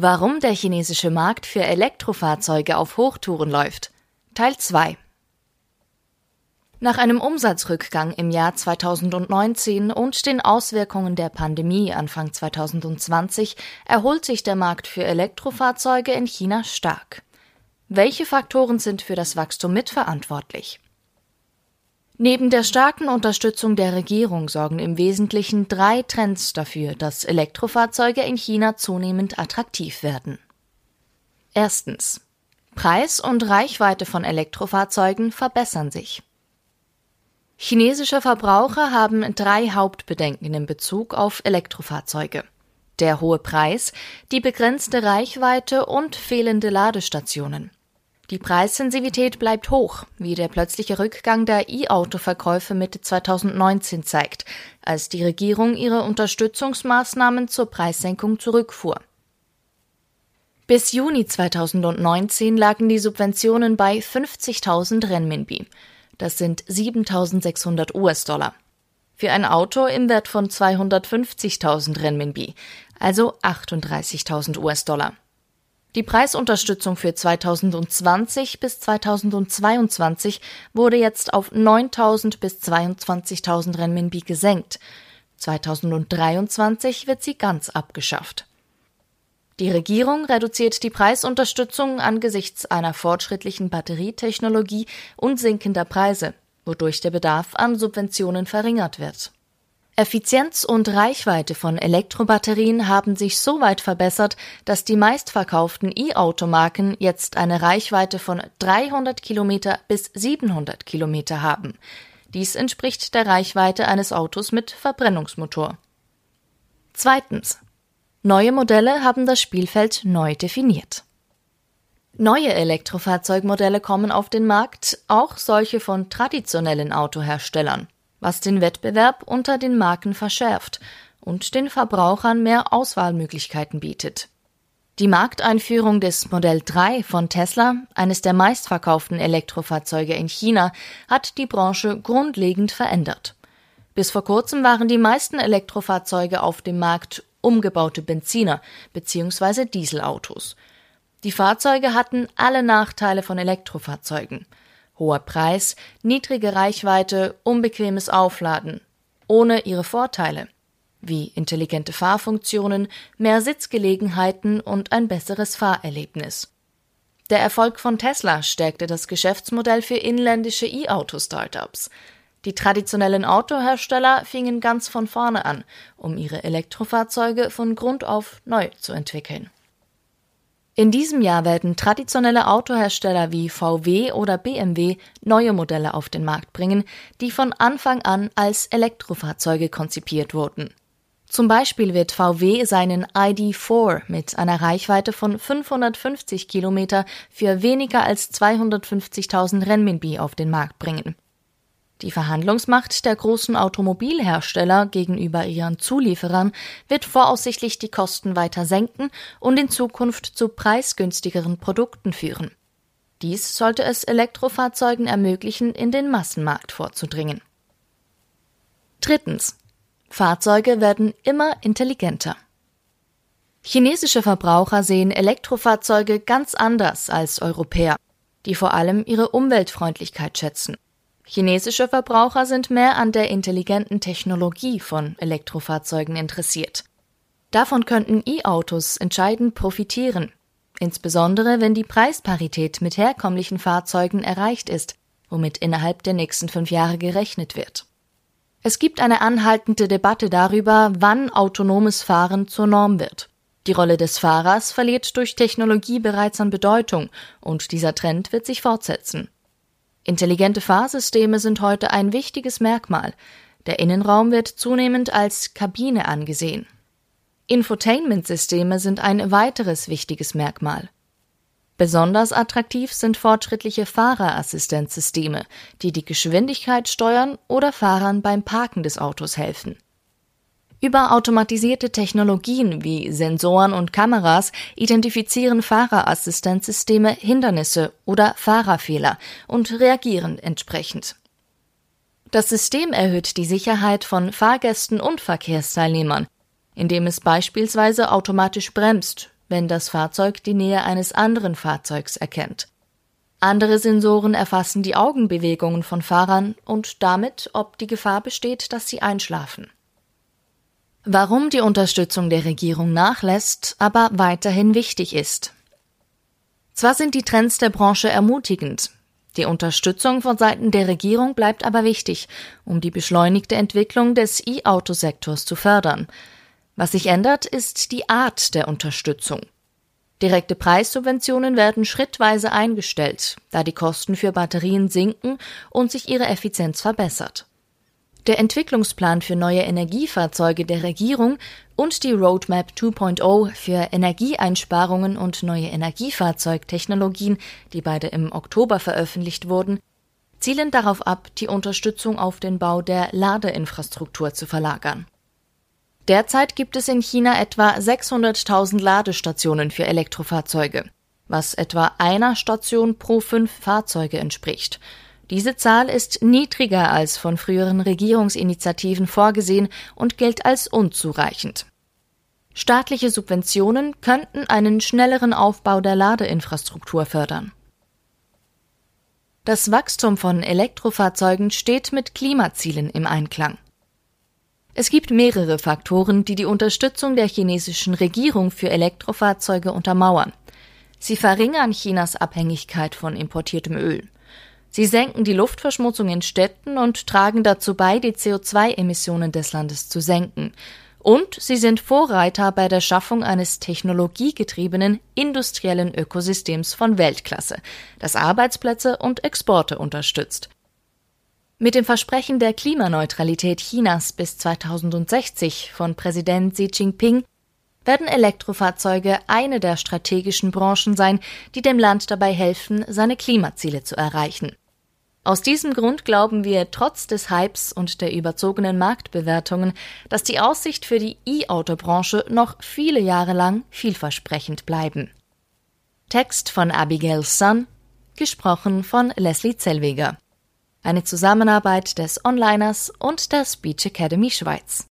Warum der chinesische Markt für Elektrofahrzeuge auf Hochtouren läuft. Teil 2 Nach einem Umsatzrückgang im Jahr 2019 und den Auswirkungen der Pandemie Anfang 2020 erholt sich der Markt für Elektrofahrzeuge in China stark. Welche Faktoren sind für das Wachstum mitverantwortlich? Neben der starken Unterstützung der Regierung sorgen im Wesentlichen drei Trends dafür, dass Elektrofahrzeuge in China zunehmend attraktiv werden. Erstens. Preis und Reichweite von Elektrofahrzeugen verbessern sich. Chinesische Verbraucher haben drei Hauptbedenken in Bezug auf Elektrofahrzeuge. Der hohe Preis, die begrenzte Reichweite und fehlende Ladestationen. Die Preissensitivität bleibt hoch, wie der plötzliche Rückgang der E-Auto-Verkäufe Mitte 2019 zeigt, als die Regierung ihre Unterstützungsmaßnahmen zur Preissenkung zurückfuhr. Bis Juni 2019 lagen die Subventionen bei 50.000 Renminbi. Das sind 7.600 US-Dollar. Für ein Auto im Wert von 250.000 Renminbi, also 38.000 US-Dollar. Die Preisunterstützung für 2020 bis 2022 wurde jetzt auf 9.000 bis 22.000 Renminbi gesenkt. 2023 wird sie ganz abgeschafft. Die Regierung reduziert die Preisunterstützung angesichts einer fortschrittlichen Batterietechnologie und sinkender Preise, wodurch der Bedarf an Subventionen verringert wird. Effizienz und Reichweite von Elektrobatterien haben sich so weit verbessert, dass die meistverkauften E-Automarken jetzt eine Reichweite von 300 Kilometer bis 700 Kilometer haben. Dies entspricht der Reichweite eines Autos mit Verbrennungsmotor. Zweitens. Neue Modelle haben das Spielfeld neu definiert. Neue Elektrofahrzeugmodelle kommen auf den Markt, auch solche von traditionellen Autoherstellern was den Wettbewerb unter den Marken verschärft und den Verbrauchern mehr Auswahlmöglichkeiten bietet. Die Markteinführung des Modell 3 von Tesla, eines der meistverkauften Elektrofahrzeuge in China, hat die Branche grundlegend verändert. Bis vor kurzem waren die meisten Elektrofahrzeuge auf dem Markt umgebaute Benziner bzw. Dieselautos. Die Fahrzeuge hatten alle Nachteile von Elektrofahrzeugen hoher Preis, niedrige Reichweite, unbequemes Aufladen, ohne ihre Vorteile wie intelligente Fahrfunktionen, mehr Sitzgelegenheiten und ein besseres Fahrerlebnis. Der Erfolg von Tesla stärkte das Geschäftsmodell für inländische E-Auto-Startups. Die traditionellen Autohersteller fingen ganz von vorne an, um ihre Elektrofahrzeuge von Grund auf neu zu entwickeln. In diesem Jahr werden traditionelle Autohersteller wie VW oder BMW neue Modelle auf den Markt bringen, die von Anfang an als Elektrofahrzeuge konzipiert wurden. Zum Beispiel wird VW seinen ID4 mit einer Reichweite von 550 Kilometer für weniger als 250.000 Renminbi auf den Markt bringen. Die Verhandlungsmacht der großen Automobilhersteller gegenüber ihren Zulieferern wird voraussichtlich die Kosten weiter senken und in Zukunft zu preisgünstigeren Produkten führen. Dies sollte es Elektrofahrzeugen ermöglichen, in den Massenmarkt vorzudringen. Drittens. Fahrzeuge werden immer intelligenter. Chinesische Verbraucher sehen Elektrofahrzeuge ganz anders als Europäer, die vor allem ihre Umweltfreundlichkeit schätzen. Chinesische Verbraucher sind mehr an der intelligenten Technologie von Elektrofahrzeugen interessiert. Davon könnten E-Autos entscheidend profitieren, insbesondere wenn die Preisparität mit herkömmlichen Fahrzeugen erreicht ist, womit innerhalb der nächsten fünf Jahre gerechnet wird. Es gibt eine anhaltende Debatte darüber, wann autonomes Fahren zur Norm wird. Die Rolle des Fahrers verliert durch Technologie bereits an Bedeutung, und dieser Trend wird sich fortsetzen. Intelligente Fahrsysteme sind heute ein wichtiges Merkmal. Der Innenraum wird zunehmend als Kabine angesehen. Infotainment-Systeme sind ein weiteres wichtiges Merkmal. Besonders attraktiv sind fortschrittliche Fahrerassistenzsysteme, die die Geschwindigkeit steuern oder Fahrern beim Parken des Autos helfen. Über automatisierte Technologien wie Sensoren und Kameras identifizieren Fahrerassistenzsysteme Hindernisse oder Fahrerfehler und reagieren entsprechend. Das System erhöht die Sicherheit von Fahrgästen und Verkehrsteilnehmern, indem es beispielsweise automatisch bremst, wenn das Fahrzeug die Nähe eines anderen Fahrzeugs erkennt. Andere Sensoren erfassen die Augenbewegungen von Fahrern und damit, ob die Gefahr besteht, dass sie einschlafen. Warum die Unterstützung der Regierung nachlässt, aber weiterhin wichtig ist. Zwar sind die Trends der Branche ermutigend, die Unterstützung von Seiten der Regierung bleibt aber wichtig, um die beschleunigte Entwicklung des E-Auto-Sektors zu fördern. Was sich ändert, ist die Art der Unterstützung. Direkte Preissubventionen werden schrittweise eingestellt, da die Kosten für Batterien sinken und sich ihre Effizienz verbessert. Der Entwicklungsplan für neue Energiefahrzeuge der Regierung und die Roadmap 2.0 für Energieeinsparungen und neue Energiefahrzeugtechnologien, die beide im Oktober veröffentlicht wurden, zielen darauf ab, die Unterstützung auf den Bau der Ladeinfrastruktur zu verlagern. Derzeit gibt es in China etwa 600.000 Ladestationen für Elektrofahrzeuge, was etwa einer Station pro fünf Fahrzeuge entspricht. Diese Zahl ist niedriger als von früheren Regierungsinitiativen vorgesehen und gilt als unzureichend. Staatliche Subventionen könnten einen schnelleren Aufbau der Ladeinfrastruktur fördern. Das Wachstum von Elektrofahrzeugen steht mit Klimazielen im Einklang. Es gibt mehrere Faktoren, die die Unterstützung der chinesischen Regierung für Elektrofahrzeuge untermauern. Sie verringern Chinas Abhängigkeit von importiertem Öl. Sie senken die Luftverschmutzung in Städten und tragen dazu bei, die CO2-Emissionen des Landes zu senken. Und sie sind Vorreiter bei der Schaffung eines technologiegetriebenen industriellen Ökosystems von Weltklasse, das Arbeitsplätze und Exporte unterstützt. Mit dem Versprechen der Klimaneutralität Chinas bis 2060 von Präsident Xi Jinping werden Elektrofahrzeuge eine der strategischen Branchen sein, die dem Land dabei helfen, seine Klimaziele zu erreichen. Aus diesem Grund glauben wir trotz des Hypes und der überzogenen Marktbewertungen, dass die Aussicht für die E-Auto-Branche noch viele Jahre lang vielversprechend bleiben. Text von Abigail Sun, gesprochen von Leslie Zellweger eine Zusammenarbeit des Onliners und der Speech Academy Schweiz.